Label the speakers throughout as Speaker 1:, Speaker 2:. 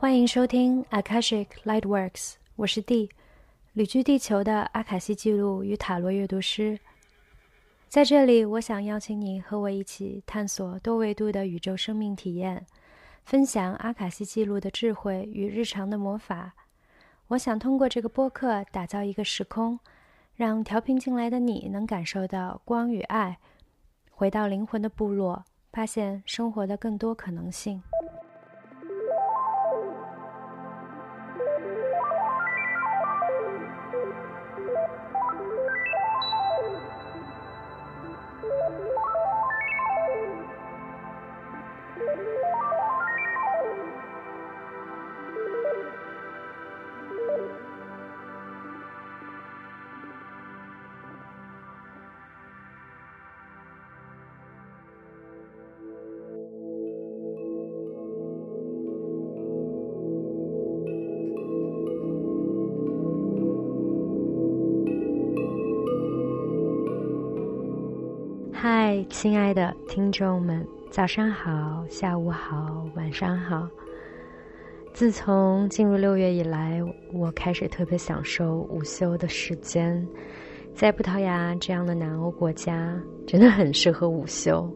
Speaker 1: 欢迎收听 Akashic Lightworks，我是 D，旅居地球的阿卡西记录与塔罗阅读师。在这里，我想邀请你和我一起探索多维度的宇宙生命体验，分享阿卡西记录的智慧与日常的魔法。我想通过这个播客打造一个时空，让调频进来的你能感受到光与爱，回到灵魂的部落，发现生活的更多可能性。嗨，亲爱的听众们，早上好，下午好，晚上好。自从进入六月以来，我开始特别享受午休的时间。在葡萄牙这样的南欧国家，真的很适合午休。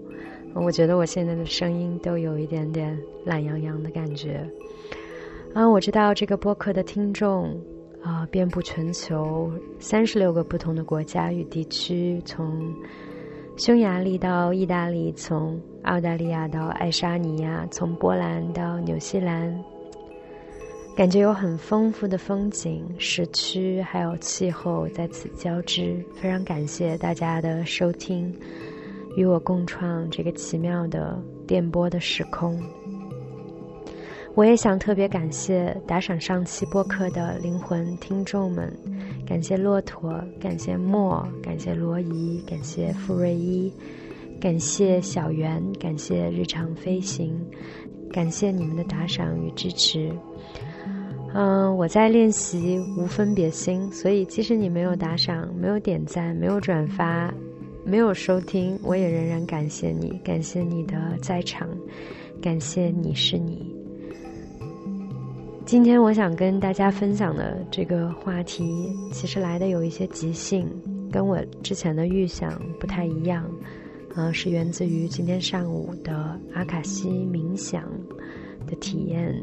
Speaker 1: 我觉得我现在的声音都有一点点懒洋洋的感觉。啊，我知道这个播客的听众啊，遍布全球三十六个不同的国家与地区，从。匈牙利到意大利，从澳大利亚到爱沙尼亚，从波兰到纽西兰，感觉有很丰富的风景、时区还有气候在此交织。非常感谢大家的收听，与我共创这个奇妙的电波的时空。我也想特别感谢打赏上期播客的灵魂听众们。感谢骆驼，感谢莫，感谢罗伊，感谢傅瑞一，感谢小圆，感谢日常飞行，感谢你们的打赏与支持。嗯，我在练习无分别心，所以即使你没有打赏、没有点赞、没有转发、没有收听，我也仍然感谢你，感谢你的在场，感谢你是你。今天我想跟大家分享的这个话题，其实来的有一些即兴，跟我之前的预想不太一样，呃，是源自于今天上午的阿卡西冥想的体验。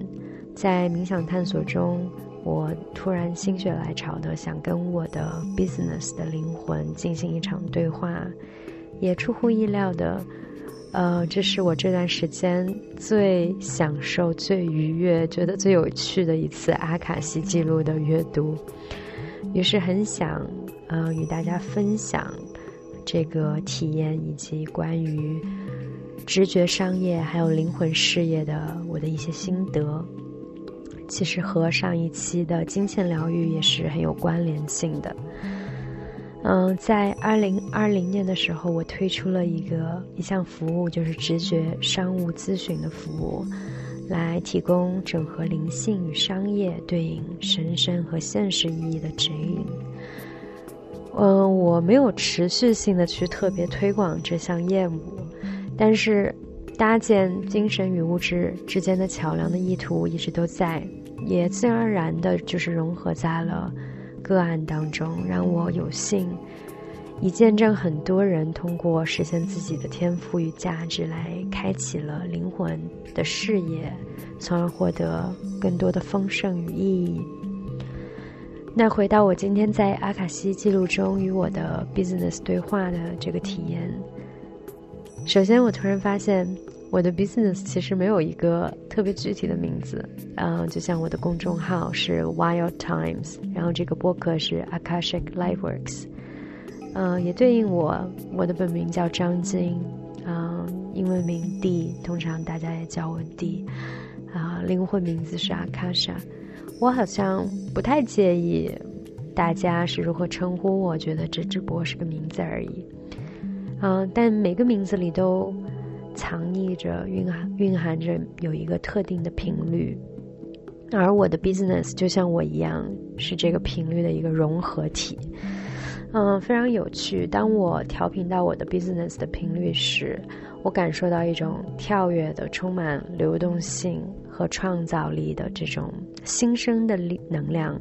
Speaker 1: 在冥想探索中，我突然心血来潮的想跟我的 business 的灵魂进行一场对话，也出乎意料的。呃，这是我这段时间最享受、最愉悦、觉得最有趣的一次阿卡西记录的阅读，于是很想呃与大家分享这个体验以及关于直觉商业还有灵魂事业的我的一些心得。其实和上一期的金钱疗愈也是很有关联性的。嗯，在二零二零年的时候，我推出了一个一项服务，就是直觉商务咨询的服务，来提供整合灵性与商业对应神圣和现实意义的指引。嗯，我没有持续性的去特别推广这项业务，但是搭建精神与物质之间的桥梁的意图一直都在，也自然而然的就是融合在了。个案当中，让我有幸以见证很多人通过实现自己的天赋与价值，来开启了灵魂的事业，从而获得更多的丰盛与意义。那回到我今天在阿卡西记录中与我的 business 对话的这个体验，首先我突然发现。我的 business 其实没有一个特别具体的名字，嗯，就像我的公众号是 Wild Times，然后这个播客是 Akashic Lightworks，嗯，也对应我，我的本名叫张晶，嗯，英文名 D，通常大家也叫我 D，啊，灵魂名字是 Akasha，我好像不太介意大家是如何称呼我，觉得这只不过是个名字而已，嗯，但每个名字里都。藏匿着、蕴含蕴含着有一个特定的频率，而我的 business 就像我一样，是这个频率的一个融合体。嗯，非常有趣。当我调频到我的 business 的频率时，我感受到一种跳跃的、充满流动性和创造力的这种新生的力能量。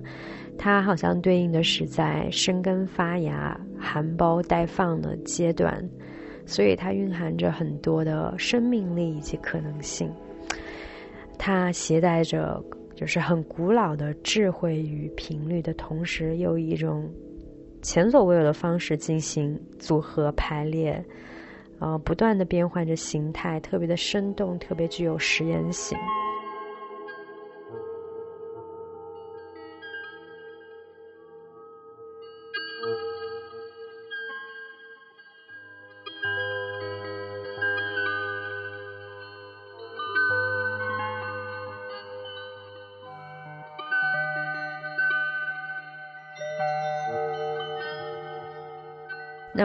Speaker 1: 它好像对应的是在生根发芽、含苞待放的阶段，所以它蕴含着很多的生命力以及可能性。它携带着就是很古老的智慧与频率的同时，又以一种。前所未有的方式进行组合排列，呃，不断的变换着形态，特别的生动，特别具有实验性。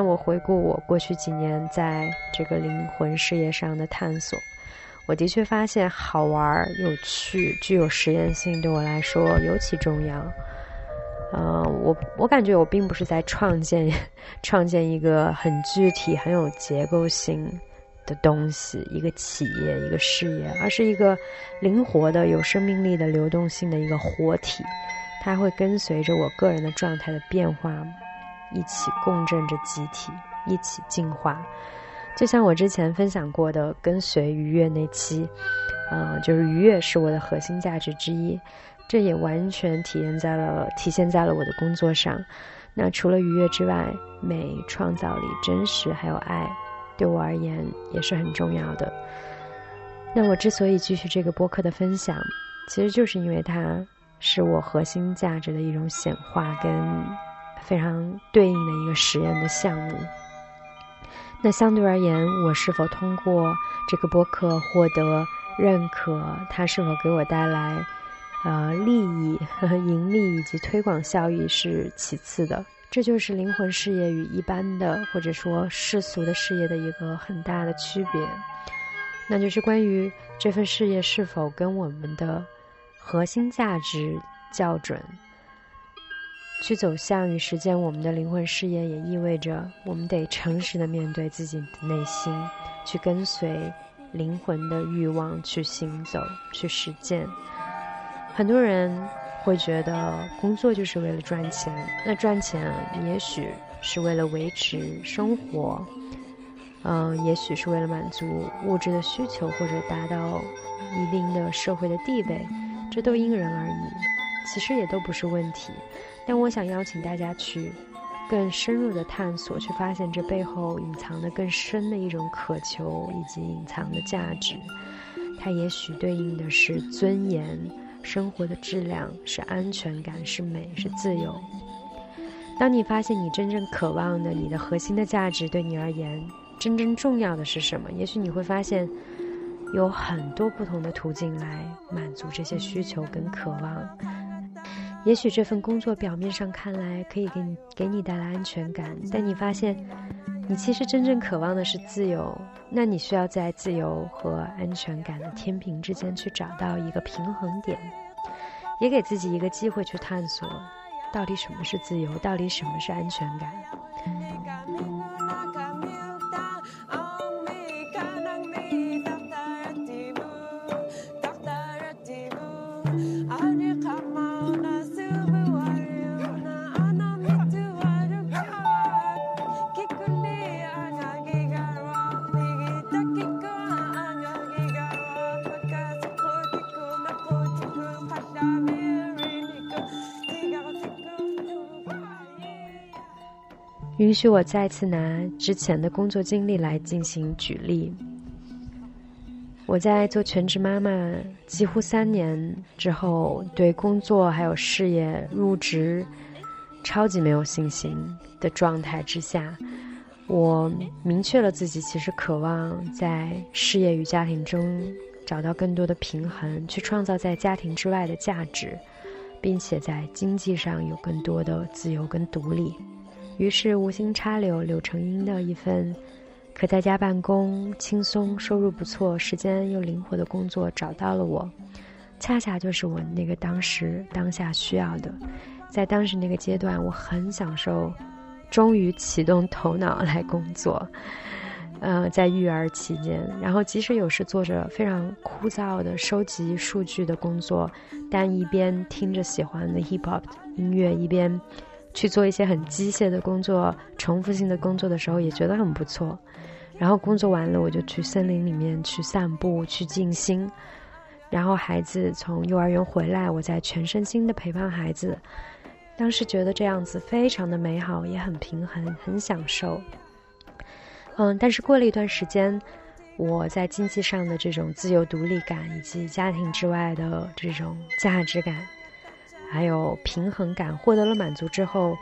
Speaker 1: 我回顾我过去几年在这个灵魂事业上的探索，我的确发现好玩、有趣、具有实验性，对我来说尤其重要。嗯，我我感觉我并不是在创建 创建一个很具体、很有结构性的东西，一个企业、一个事业，而是一个灵活的、有生命力的、流动性的一个活体，它会跟随着我个人的状态的变化。一起共振着集体，一起进化。就像我之前分享过的，跟随愉悦那期，嗯，就是愉悦是我的核心价值之一。这也完全体现在了体现在了我的工作上。那除了愉悦之外，美、创造力、真实还有爱，对我而言也是很重要的。那我之所以继续这个播客的分享，其实就是因为它是我核心价值的一种显化跟。非常对应的一个实验的项目。那相对而言，我是否通过这个播客获得认可？它是否给我带来呃利益、盈利以及推广效益是其次的。这就是灵魂事业与一般的或者说世俗的事业的一个很大的区别，那就是关于这份事业是否跟我们的核心价值校准。去走向与实践我们的灵魂事业，也意味着我们得诚实的面对自己的内心，去跟随灵魂的欲望去行走、去实践。很多人会觉得工作就是为了赚钱，那赚钱也许是为了维持生活，嗯，也许是为了满足物质的需求或者达到一定的社会的地位，这都因人而异，其实也都不是问题。但我想邀请大家去更深入的探索，去发现这背后隐藏的更深的一种渴求以及隐藏的价值。它也许对应的是尊严、生活的质量、是安全感、是美、是自由。当你发现你真正渴望的、你的核心的价值对你而言真正重要的是什么，也许你会发现有很多不同的途径来满足这些需求跟渴望。也许这份工作表面上看来可以给你给你带来安全感，但你发现，你其实真正渴望的是自由。那你需要在自由和安全感的天平之间去找到一个平衡点，也给自己一个机会去探索，到底什么是自由，到底什么是安全感。许我再次拿之前的工作经历来进行举例。我在做全职妈妈几乎三年之后，对工作还有事业入职超级没有信心的状态之下，我明确了自己其实渴望在事业与家庭中找到更多的平衡，去创造在家庭之外的价值，并且在经济上有更多的自由跟独立。于是无心插柳柳成荫的一份可在家办公、轻松、收入不错、时间又灵活的工作找到了我，恰恰就是我那个当时当下需要的。在当时那个阶段，我很享受，终于启动头脑来工作。呃，在育儿期间，然后即使有时做着非常枯燥的收集数据的工作，但一边听着喜欢的 hip hop 音乐，一边去做一些很机械的工作、重复性的工作的时候，也觉得很不错。然后工作完了，我就去森林里面去散步、去静心。然后孩子从幼儿园回来，我再全身心的陪伴孩子。当时觉得这样子非常的美好，也很平衡，很享受。嗯，但是过了一段时间，我在经济上的这种自由独立感，以及家庭之外的这种价值感，还有平衡感获得了满足之后，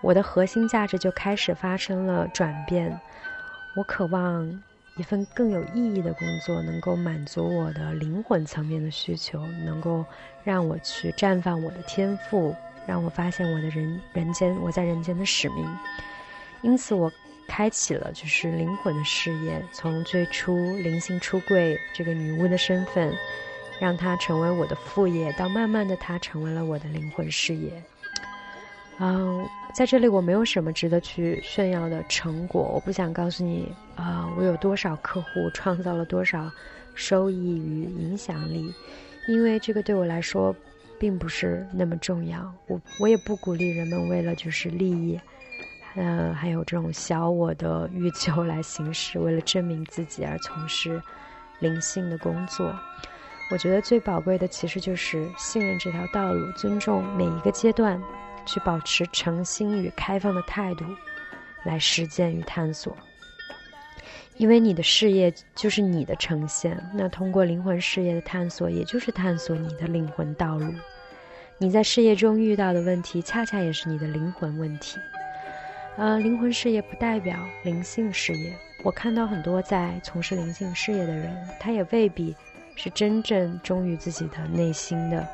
Speaker 1: 我的核心价值就开始发生了转变。我渴望一份更有意义的工作，能够满足我的灵魂层面的需求，能够让我去绽放我的天赋，让我发现我的人人间我在人间的使命。因此，我。开启了就是灵魂的事业，从最初灵性出柜这个女巫的身份，让它成为我的副业，到慢慢的它成为了我的灵魂事业。嗯，在这里我没有什么值得去炫耀的成果，我不想告诉你啊，我有多少客户，创造了多少收益与影响力，因为这个对我来说并不是那么重要。我我也不鼓励人们为了就是利益。呃，还有这种小我的欲求来行事，为了证明自己而从事灵性的工作。我觉得最宝贵的其实就是信任这条道路，尊重每一个阶段，去保持诚心与开放的态度来实践与探索。因为你的事业就是你的呈现，那通过灵魂事业的探索，也就是探索你的灵魂道路。你在事业中遇到的问题，恰恰也是你的灵魂问题。呃，灵魂事业不代表灵性事业。我看到很多在从事灵性事业的人，他也未必是真正忠于自己的内心的。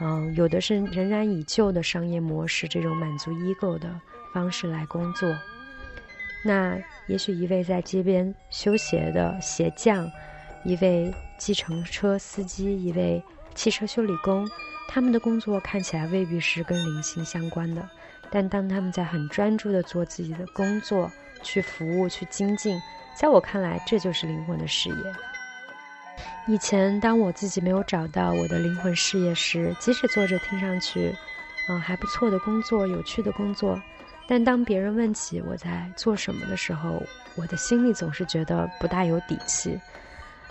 Speaker 1: 嗯，有的是仍然以旧的商业模式，这种满足 ego 的方式来工作。那也许一位在街边修鞋的鞋匠，一位计程车司机，一位汽车修理工，他们的工作看起来未必是跟灵性相关的。但当他们在很专注的做自己的工作，去服务、去精进，在我看来，这就是灵魂的事业。以前，当我自己没有找到我的灵魂事业时，即使做着听上去，嗯，还不错的工作、有趣的工作，但当别人问起我在做什么的时候，我的心里总是觉得不大有底气。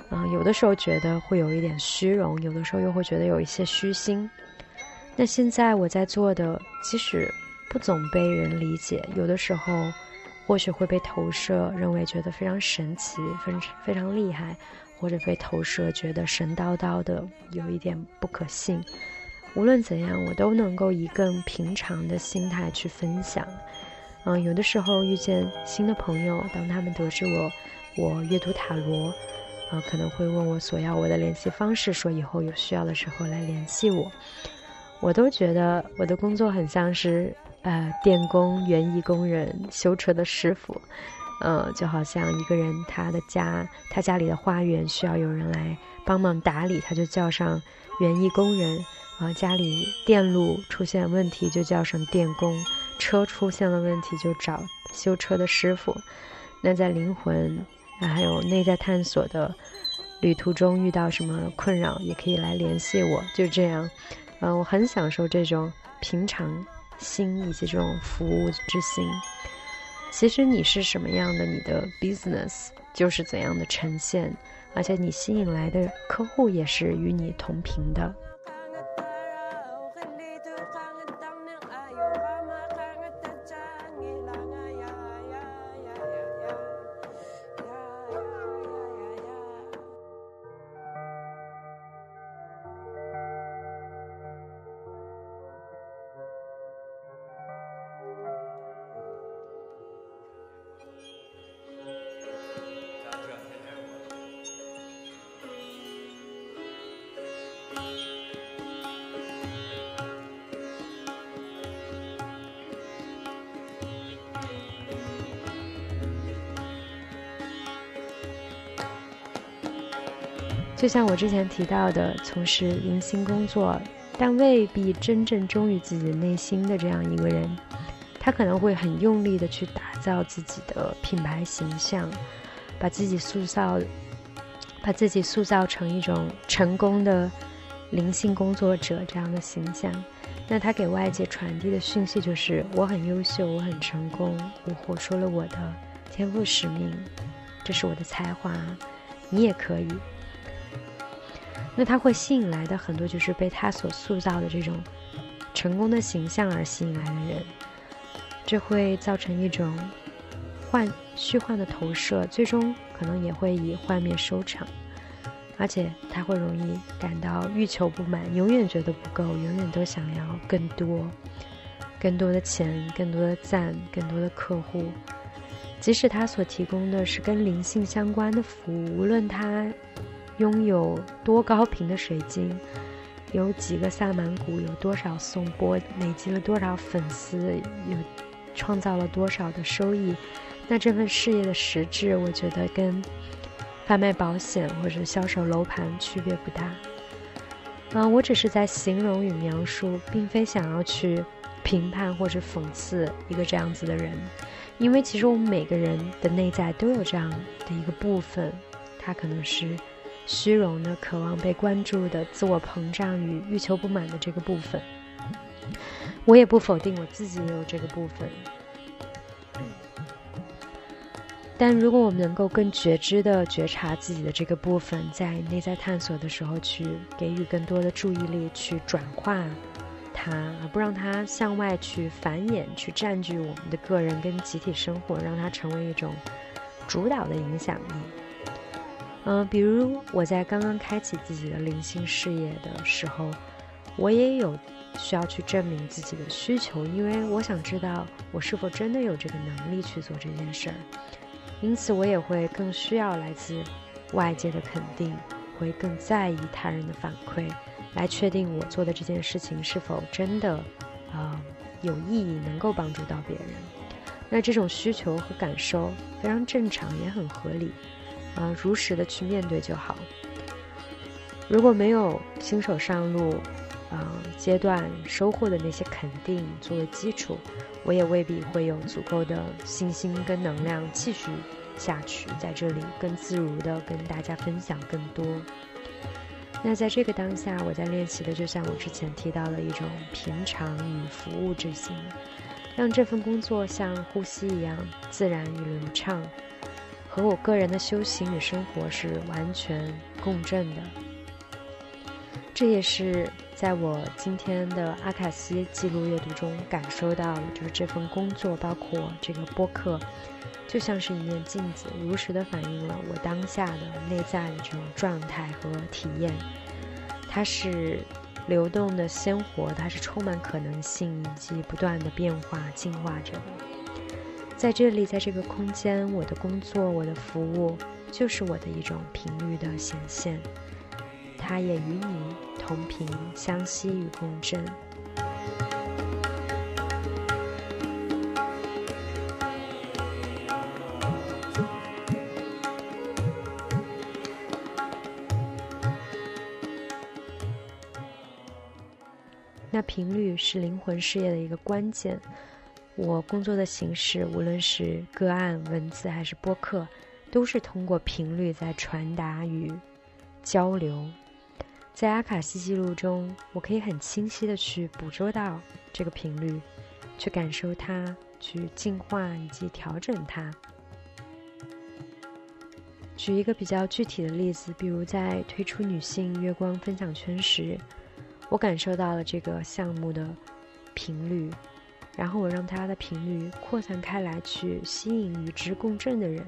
Speaker 1: 嗯，有的时候觉得会有一点虚荣，有的时候又会觉得有一些虚心。那现在我在做的，即使不总被人理解，有的时候或许会被投射，认为觉得非常神奇，非常非常厉害，或者被投射觉得神叨叨的，有一点不可信。无论怎样，我都能够以更平常的心态去分享。嗯，有的时候遇见新的朋友，当他们得知我我阅读塔罗，啊，可能会问我索要我的联系方式，说以后有需要的时候来联系我。我都觉得我的工作很像是。呃，电工、园艺工人、修车的师傅，呃，就好像一个人他的家，他家里的花园需要有人来帮忙打理，他就叫上园艺工人；啊，家里电路出现问题就叫上电工，车出现了问题就找修车的师傅。那在灵魂还有内在探索的旅途中遇到什么困扰，也可以来联系我。就这样，嗯，我很享受这种平常。心以及这种服务之心，其实你是什么样的，你的 business 就是怎样的呈现，而且你吸引来的客户也是与你同频的。就像我之前提到的，从事零星工作，但未必真正忠于自己内心的这样一个人，他可能会很用力的去打造自己的品牌形象，把自己塑造，把自己塑造成一种成功的灵性工作者这样的形象。那他给外界传递的讯息就是：我很优秀，我很成功，我活出了我的天赋使命，这是我的才华，你也可以。那他会吸引来的很多就是被他所塑造的这种成功的形象而吸引来的人，这会造成一种幻虚幻的投射，最终可能也会以幻灭收场。而且他会容易感到欲求不满，永远觉得不够，永远都想要更多，更多的钱，更多的赞，更多的客户。即使他所提供的是跟灵性相关的服务，无论他。拥有多高频的水晶，有几个萨满谷，有多少颂钵，累积了多少粉丝，有创造了多少的收益，那这份事业的实质，我觉得跟贩卖保险或者销售楼盘区别不大。嗯，我只是在形容与描述，并非想要去评判或者讽刺一个这样子的人，因为其实我们每个人的内在都有这样的一个部分，它可能是。虚荣的、渴望被关注的、自我膨胀与欲求不满的这个部分，我也不否定我自己也有这个部分。但如果我们能够更觉知的觉察自己的这个部分，在内在探索的时候，去给予更多的注意力，去转化它，而不让它向外去繁衍、去占据我们的个人跟集体生活，让它成为一种主导的影响力。嗯，比如我在刚刚开启自己的灵性事业的时候，我也有需要去证明自己的需求，因为我想知道我是否真的有这个能力去做这件事儿。因此，我也会更需要来自外界的肯定，会更在意他人的反馈，来确定我做的这件事情是否真的啊有意义，能够帮助到别人。那这种需求和感受非常正常，也很合理。啊，如实的去面对就好。如果没有新手上路，啊阶段收获的那些肯定作为基础，我也未必会有足够的信心跟能量继续下去，在这里更自如的跟大家分享更多。那在这个当下，我在练习的，就像我之前提到的一种平常与服务之心，让这份工作像呼吸一样自然与流畅。和我个人的修行与生活是完全共振的，这也是在我今天的阿卡西记录阅读中感受到的，就是这份工作，包括这个播客，就像是一面镜子，如实的反映了我当下的内在的这种状态和体验。它是流动的、鲜活，它是充满可能性以及不断的变化、进化着的。在这里，在这个空间，我的工作，我的服务，就是我的一种频率的显现，它也与你同频相吸与共振。那频率是灵魂事业的一个关键。我工作的形式，无论是个案、文字还是播客，都是通过频率在传达与交流。在阿卡西记录中，我可以很清晰的去捕捉到这个频率，去感受它，去净化以及调整它。举一个比较具体的例子，比如在推出女性月光分享圈时，我感受到了这个项目的频率。然后我让它的频率扩散开来，去吸引与之共振的人。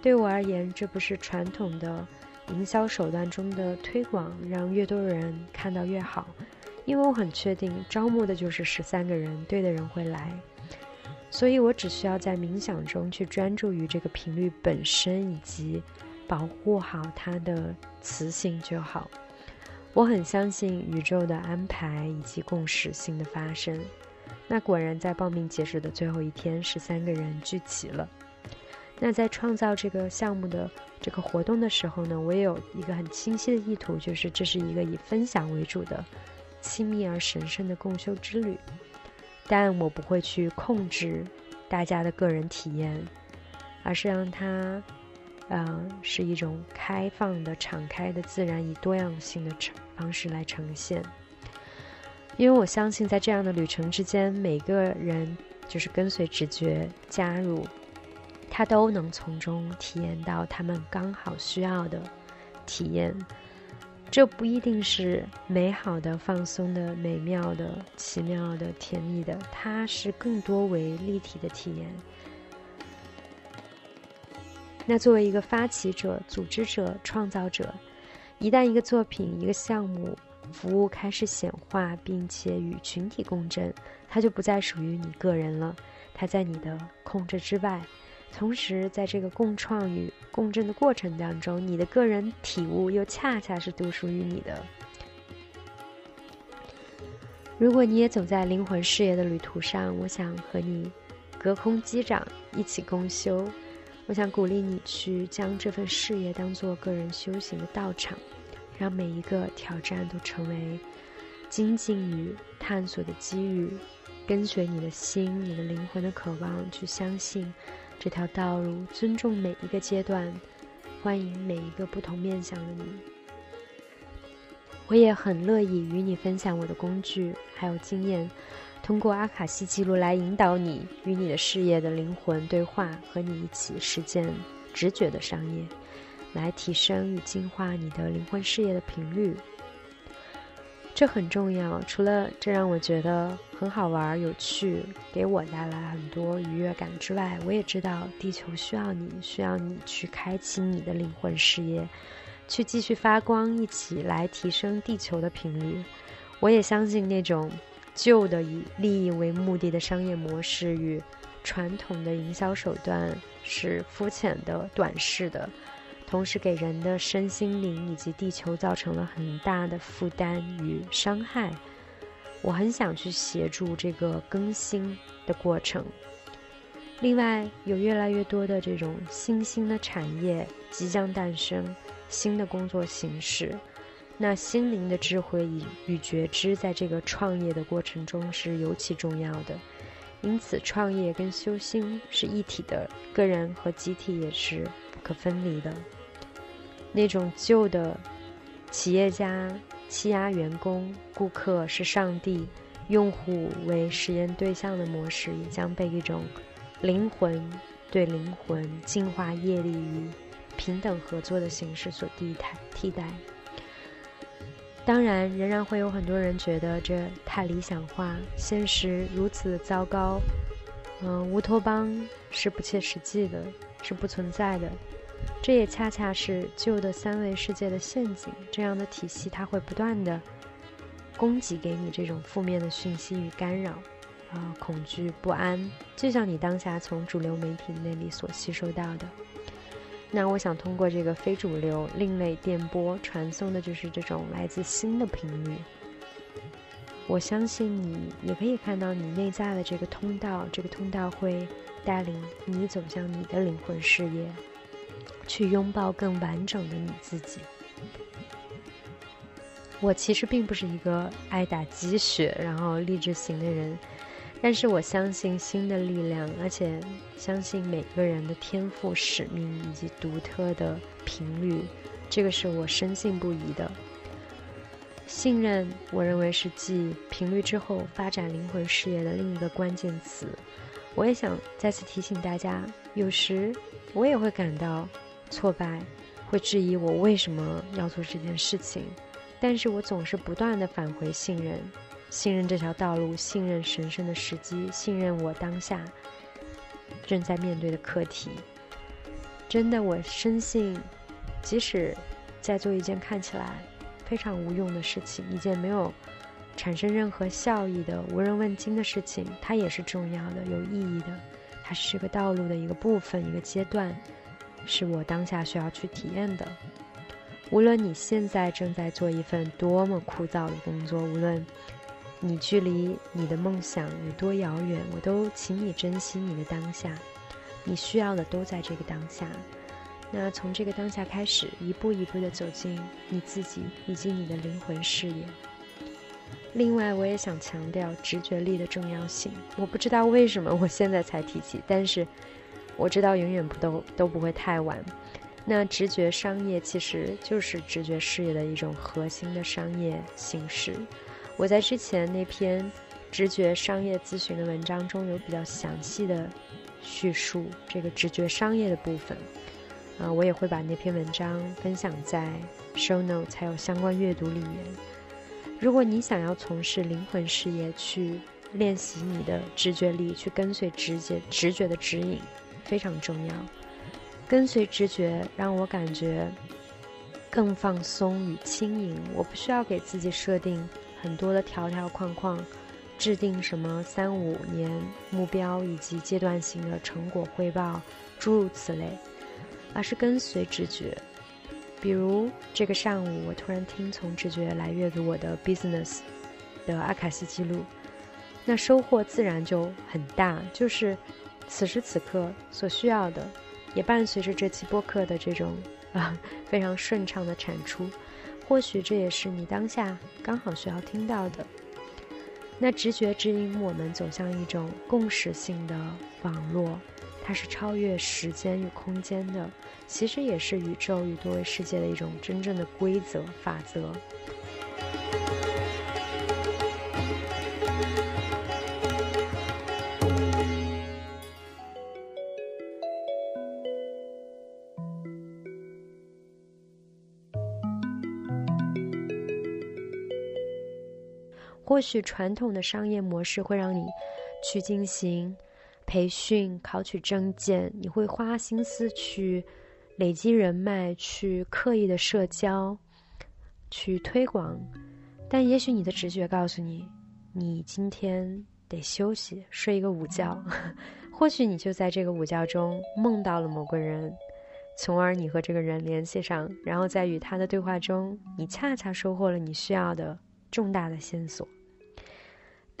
Speaker 1: 对我而言，这不是传统的营销手段中的推广，让越多人看到越好。因为我很确定，招募的就是十三个人，对的人会来。所以我只需要在冥想中去专注于这个频率本身，以及保护好它的磁性就好。我很相信宇宙的安排以及共识性的发生。那果然，在报名截止的最后一天，十三个人聚齐了。那在创造这个项目的这个活动的时候呢，我也有一个很清晰的意图，就是这是一个以分享为主的亲密而神圣的共修之旅。但我不会去控制大家的个人体验，而是让它，嗯，是一种开放的、敞开的、自然以多样性的呈方式来呈现。因为我相信，在这样的旅程之间，每个人就是跟随直觉加入。他都能从中体验到他们刚好需要的体验，这不一定是美好的、放松的、美妙的、奇妙的、甜蜜的，它是更多为立体的体验。那作为一个发起者、组织者、创造者，一旦一个作品、一个项目、服务开始显化，并且与群体共振，它就不再属于你个人了，它在你的控制之外。同时，在这个共创与共振的过程当中，你的个人体悟又恰恰是独属于你的。如果你也走在灵魂事业的旅途上，我想和你隔空击掌，一起共修。我想鼓励你去将这份事业当做个人修行的道场，让每一个挑战都成为精进与探索的机遇。跟随你的心，你的灵魂的渴望，去相信。这条道路尊重每一个阶段，欢迎每一个不同面向的你。我也很乐意与你分享我的工具还有经验，通过阿卡西记录来引导你与你的事业的灵魂对话，和你一起实践直觉的商业，来提升与净化你的灵魂事业的频率。这很重要，除了这让我觉得很好玩、有趣，给我带来很多愉悦感之外，我也知道地球需要你，需要你去开启你的灵魂事业，去继续发光，一起来提升地球的频率。我也相信那种旧的以利益为目的的商业模式与传统的营销手段是肤浅的、短视的。同时给人的身心灵以及地球造成了很大的负担与伤害。我很想去协助这个更新的过程。另外，有越来越多的这种新兴的产业即将诞生，新的工作形式。那心灵的智慧与与觉知，在这个创业的过程中是尤其重要的。因此，创业跟修心是一体的，个人和集体也是不可分离的。那种旧的企业家欺压员工、顾客是上帝、用户为实验对象的模式，也将被一种灵魂对灵魂净化业力与平等合作的形式所替代。替代。当然，仍然会有很多人觉得这太理想化，现实如此糟糕。嗯，乌托邦是不切实际的，是不存在的。这也恰恰是旧的三维世界的陷阱。这样的体系，它会不断的供给给你这种负面的讯息与干扰，啊，恐惧、不安，就像你当下从主流媒体那里所吸收到的。那我想通过这个非主流、另类电波传送的，就是这种来自新的频率。我相信你也可以看到你内在的这个通道，这个通道会带领你走向你的灵魂事业。去拥抱更完整的你自己。我其实并不是一个爱打鸡血然后励志型的人，但是我相信新的力量，而且相信每个人的天赋、使命以及独特的频率，这个是我深信不疑的。信任，我认为是继频率之后发展灵魂事业的另一个关键词。我也想再次提醒大家，有时我也会感到。挫败，会质疑我为什么要做这件事情，但是我总是不断的返回信任，信任这条道路，信任神圣的时机，信任我当下正在面对的课题。真的，我深信，即使在做一件看起来非常无用的事情，一件没有产生任何效益的无人问津的事情，它也是重要的、有意义的，它是这个道路的一个部分、一个阶段。是我当下需要去体验的。无论你现在正在做一份多么枯燥的工作，无论你距离你的梦想有多遥远，我都请你珍惜你的当下，你需要的都在这个当下。那从这个当下开始，一步一步的走进你自己以及你的灵魂视野。另外，我也想强调直觉力的重要性。我不知道为什么我现在才提起，但是我知道永远不都都不会太晚。那直觉商业其实就是直觉事业的一种核心的商业形式。我在之前那篇直觉商业咨询的文章中有比较详细的叙述这个直觉商业的部分。啊，我也会把那篇文章分享在 show notes 还有相关阅读里面。如果你想要从事灵魂事业，去练习你的直觉力，去跟随直觉直觉的指引，非常重要。跟随直觉让我感觉更放松与轻盈。我不需要给自己设定很多的条条框框，制定什么三五年目标以及阶段性的成果汇报，诸如此类。而是跟随直觉，比如这个上午，我突然听从直觉来阅读我的 business 的阿卡西记录，那收获自然就很大。就是此时此刻所需要的，也伴随着这期播客的这种啊非常顺畅的产出。或许这也是你当下刚好需要听到的。那直觉指引我们走向一种共识性的网络。它是超越时间与空间的，其实也是宇宙与多维世界的一种真正的规则法则。或许传统的商业模式会让你去进行。培训、考取证件，你会花心思去累积人脉，去刻意的社交，去推广。但也许你的直觉告诉你，你今天得休息，睡一个午觉。或许你就在这个午觉中梦到了某个人，从而你和这个人联系上，然后在与他的对话中，你恰恰收获了你需要的重大的线索。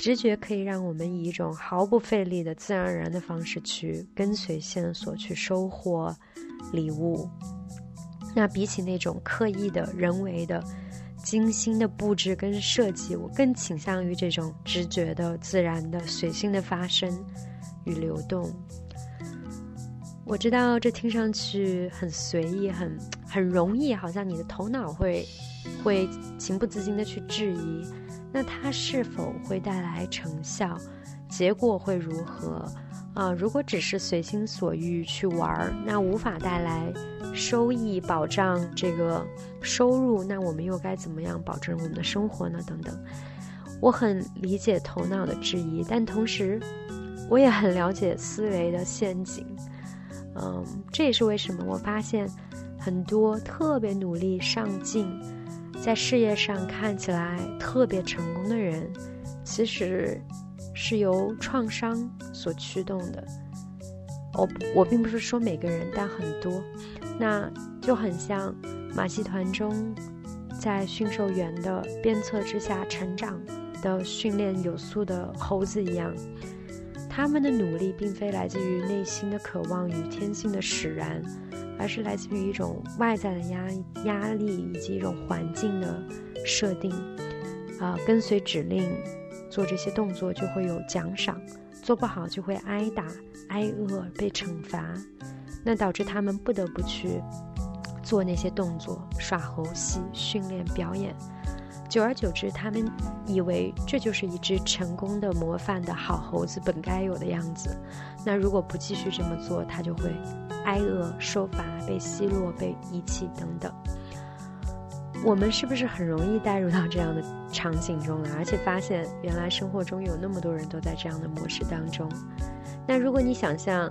Speaker 1: 直觉可以让我们以一种毫不费力的自然而然的方式去跟随线索，去收获礼物。那比起那种刻意的人为的、精心的布置跟设计，我更倾向于这种直觉的、自然的、随性的发生与流动。我知道这听上去很随意、很很容易，好像你的头脑会会情不自禁的去质疑。那它是否会带来成效？结果会如何？啊，如果只是随心所欲去玩儿，那无法带来收益，保障这个收入，那我们又该怎么样保证我们的生活呢？等等，我很理解头脑的质疑，但同时，我也很了解思维的陷阱。嗯，这也是为什么我发现很多特别努力上进。在事业上看起来特别成功的人，其实是由创伤所驱动的。我我并不是说每个人，但很多，那就很像马戏团中在驯兽员的鞭策之下成长的训练有素的猴子一样，他们的努力并非来自于内心的渴望与天性的使然。而是来自于一种外在的压压力以及一种环境的设定，啊，跟随指令做这些动作就会有奖赏，做不好就会挨打、挨饿、被惩罚，那导致他们不得不去做那些动作、耍猴戏、训练、表演。久而久之，他们以为这就是一只成功的模范的好猴子本该有的样子。那如果不继续这么做，它就会挨饿、受罚、被奚落、被遗弃等等。我们是不是很容易带入到这样的场景中来？而且发现原来生活中有那么多人都在这样的模式当中。那如果你想象，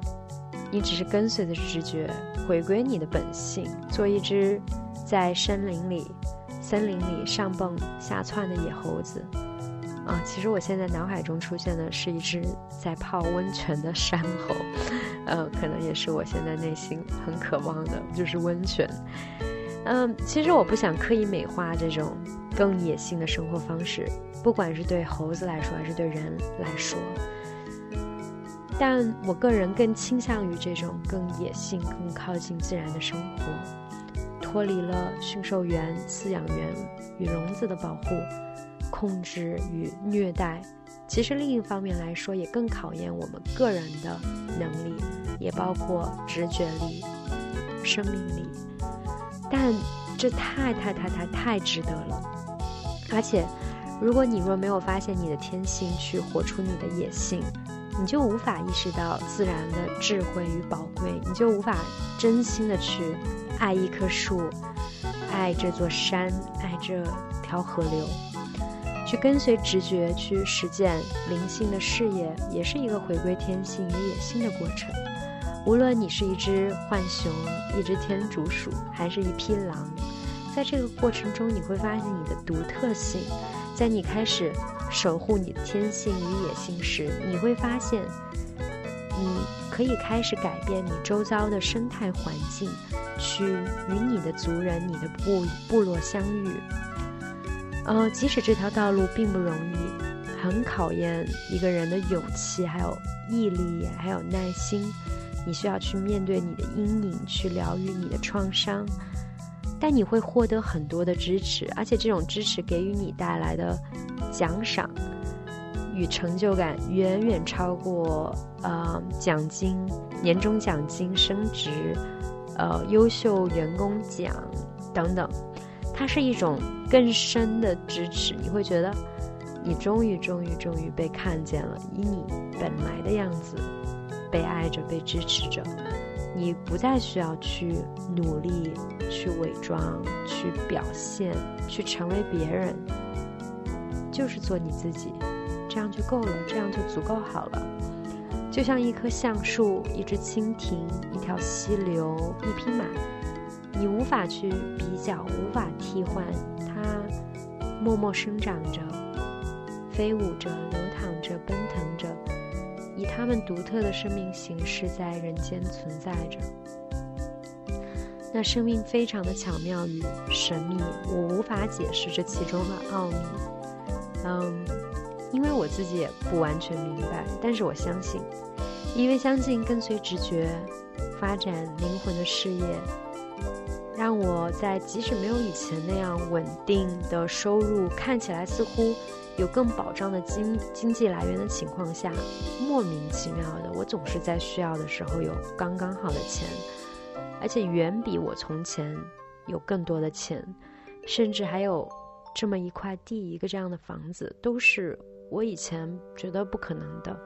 Speaker 1: 你只是跟随着直觉，回归你的本性，做一只在森林里。森林里上蹦下窜的野猴子，啊，其实我现在脑海中出现的是一只在泡温泉的山猴，呃，可能也是我现在内心很渴望的，就是温泉。嗯，其实我不想刻意美化这种更野性的生活方式，不管是对猴子来说，还是对人来说。但我个人更倾向于这种更野性、更靠近自然的生活，脱离了驯兽员、饲养员与笼子的保护、控制与虐待。其实另一方面来说，也更考验我们个人的能力，也包括直觉力、生命力。但这太太太太太值得了，而且，如果你若没有发现你的天性，去活出你的野性。你就无法意识到自然的智慧与宝贵，你就无法真心的去爱一棵树，爱这座山，爱这条河流，去跟随直觉去实践灵性的事业，也是一个回归天性与野性的过程。无论你是一只浣熊、一只天竺鼠，还是一匹狼，在这个过程中，你会发现你的独特性。在你开始守护你的天性与野性时，你会发现，你可以开始改变你周遭的生态环境，去与你的族人、你的部部落相遇。呃，即使这条道路并不容易，很考验一个人的勇气、还有毅力、还有耐心。你需要去面对你的阴影，去疗愈你的创伤。但你会获得很多的支持，而且这种支持给予你带来的奖赏与成就感，远远超过呃奖金、年终奖金、升职、呃优秀员工奖等等。它是一种更深的支持，你会觉得你终于、终于、终于被看见了，以你本来的样子被爱着、被支持着。你不再需要去努力、去伪装、去表现、去成为别人，就是做你自己，这样就够了，这样就足够好了。就像一棵橡树、一只蜻蜓、一条溪流、一匹马，你无法去比较，无法替换，它默默生长着，飞舞着，流淌着，奔腾着。以它们独特的生命形式在人间存在着，那生命非常的巧妙与神秘，我无法解释这其中的奥秘。嗯，因为我自己也不完全明白，但是我相信，因为相信跟随直觉发展灵魂的事业，让我在即使没有以前那样稳定的收入，看起来似乎。有更保障的经经济来源的情况下，莫名其妙的，我总是在需要的时候有刚刚好的钱，而且远比我从前有更多的钱，甚至还有这么一块地、一个这样的房子，都是我以前觉得不可能的。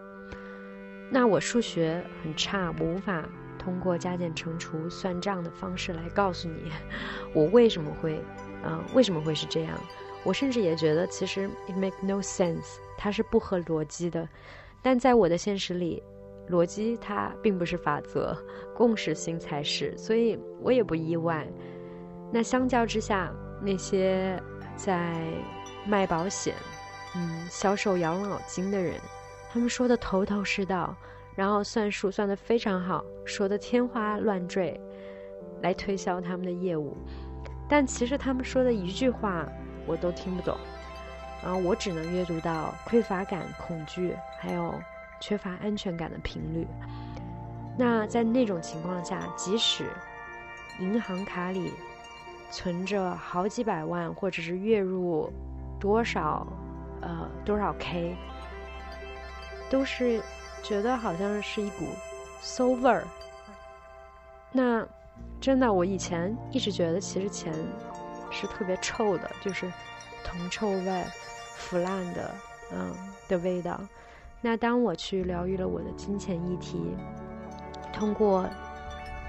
Speaker 1: 那我数学很差，我无法通过加减乘除算账的方式来告诉你，我为什么会，嗯，为什么会是这样。我甚至也觉得，其实 it make no sense，它是不合逻辑的。但在我的现实里，逻辑它并不是法则，共识性才是。所以我也不意外。那相较之下，那些在卖保险、嗯销售养老金的人，他们说的头头是道，然后算数算的非常好，说的天花乱坠，来推销他们的业务。但其实他们说的一句话。我都听不懂，然后我只能阅读到匮乏感、恐惧，还有缺乏安全感的频率。那在那种情况下，即使银行卡里存着好几百万，或者是月入多少呃多少 K，都是觉得好像是一股馊味儿。那真的，我以前一直觉得，其实钱。是特别臭的，就是铜臭味、腐烂的，嗯的味道。那当我去疗愈了我的金钱议题，通过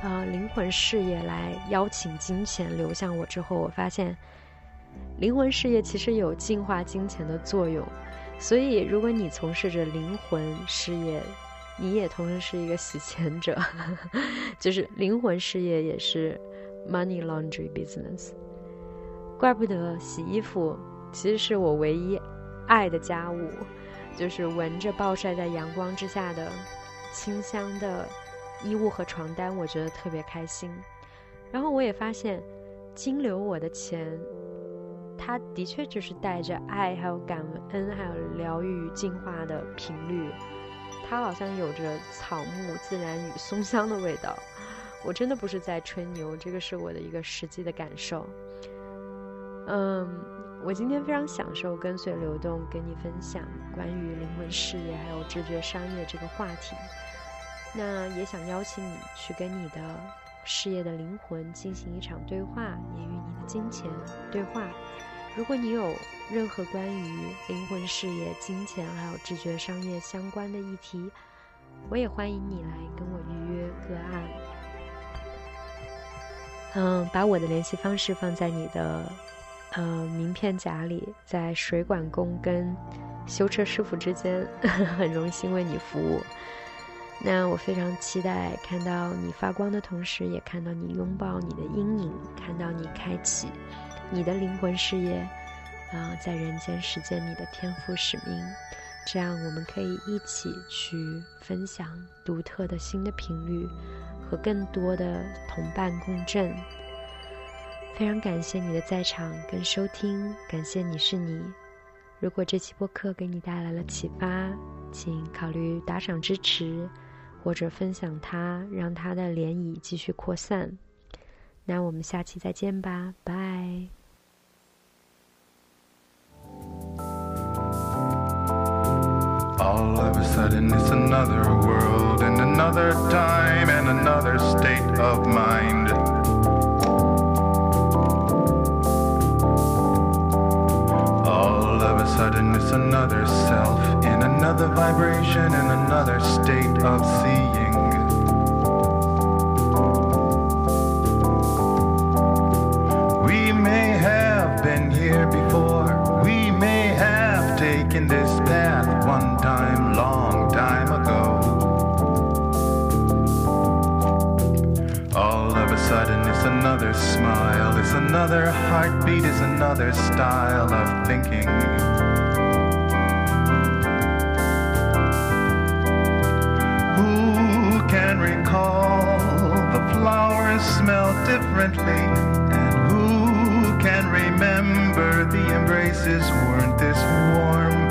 Speaker 1: 呃灵魂事业来邀请金钱流向我之后，我发现灵魂事业其实有净化金钱的作用。所以，如果你从事着灵魂事业，你也同时是一个洗钱者，就是灵魂事业也是 money laundry business。怪不得洗衣服其实是我唯一爱的家务，就是闻着暴晒在阳光之下的清香的衣物和床单，我觉得特别开心。然后我也发现，金流我的钱，它的确就是带着爱、还有感恩、还有疗愈、进化的频率它好像有着草木、自然与松香的味道。我真的不是在吹牛，这个是我的一个实际的感受。嗯，我今天非常享受跟随流动，跟你分享关于灵魂事业还有直觉商业这个话题。那也想邀请你去跟你的事业的灵魂进行一场对话，也与你的金钱对话。如果你有任何关于灵魂事业、金钱还有直觉商业相关的议题，我也欢迎你来跟我预约个案。嗯，把我的联系方式放在你的呃名片夹里，在水管工跟修车师傅之间，很荣幸为你服务。那我非常期待看到你发光的同时，也看到你拥抱你的阴影，看到你开启你的灵魂事业，啊，在人间实践你的天赋使命。这样，我们可以一起去分享独特的新的频率。和更多的同伴共振。非常感谢你的在场跟收听，感谢你是你。如果这期播客给你带来了启发，请考虑打赏支持，或者分享它，让它的涟漪继续扩散。那我们下期再见吧，拜。
Speaker 2: All of a sudden, it's another world and another time and another state of mind. All of a sudden, it's another self in another vibration and another state of seeing. We may have been here before, we may have taken this path one time, long time ago. All of a sudden, it's another smile, it's another heartbeat, it's another style of thinking. Flowers smell differently? And who can remember the embraces weren't this warm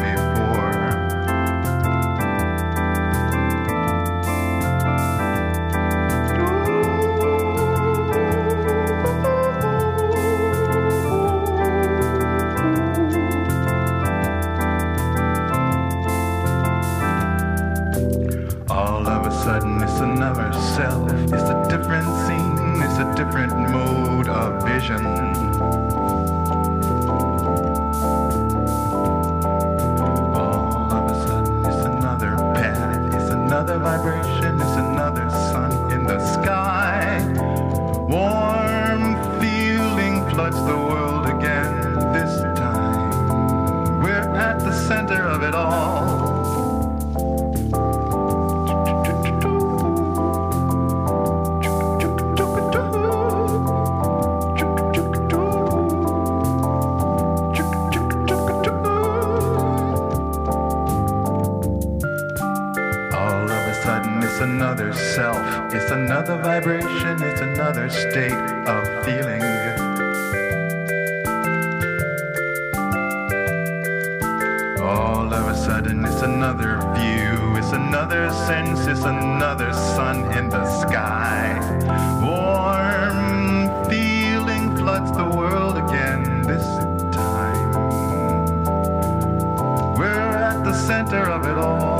Speaker 2: in the sky. Warm feeling floods the world again this time. We're at the center of it all.